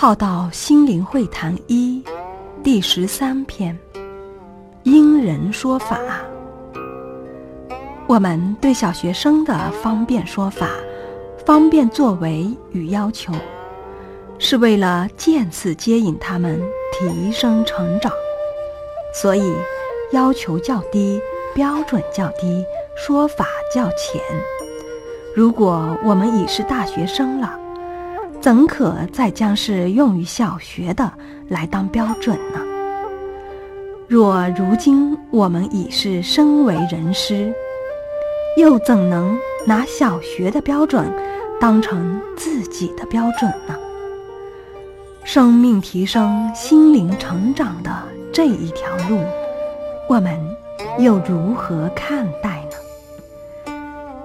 浩道心灵会谈一第十三篇：因人说法。我们对小学生的方便说法、方便作为与要求，是为了渐次接引他们提升成长，所以要求较低，标准较低，说法较浅。如果我们已是大学生了，怎可再将是用于小学的来当标准呢？若如今我们已是身为人师，又怎能拿小学的标准当成自己的标准呢？生命提升、心灵成长的这一条路，我们又如何看待呢？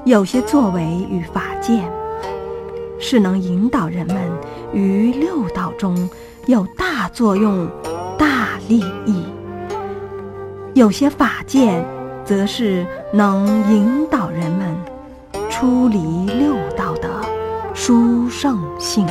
有些作为与法见。是能引导人们于六道中有大作用、大利益；有些法界，则是能引导人们出离六道的殊胜性。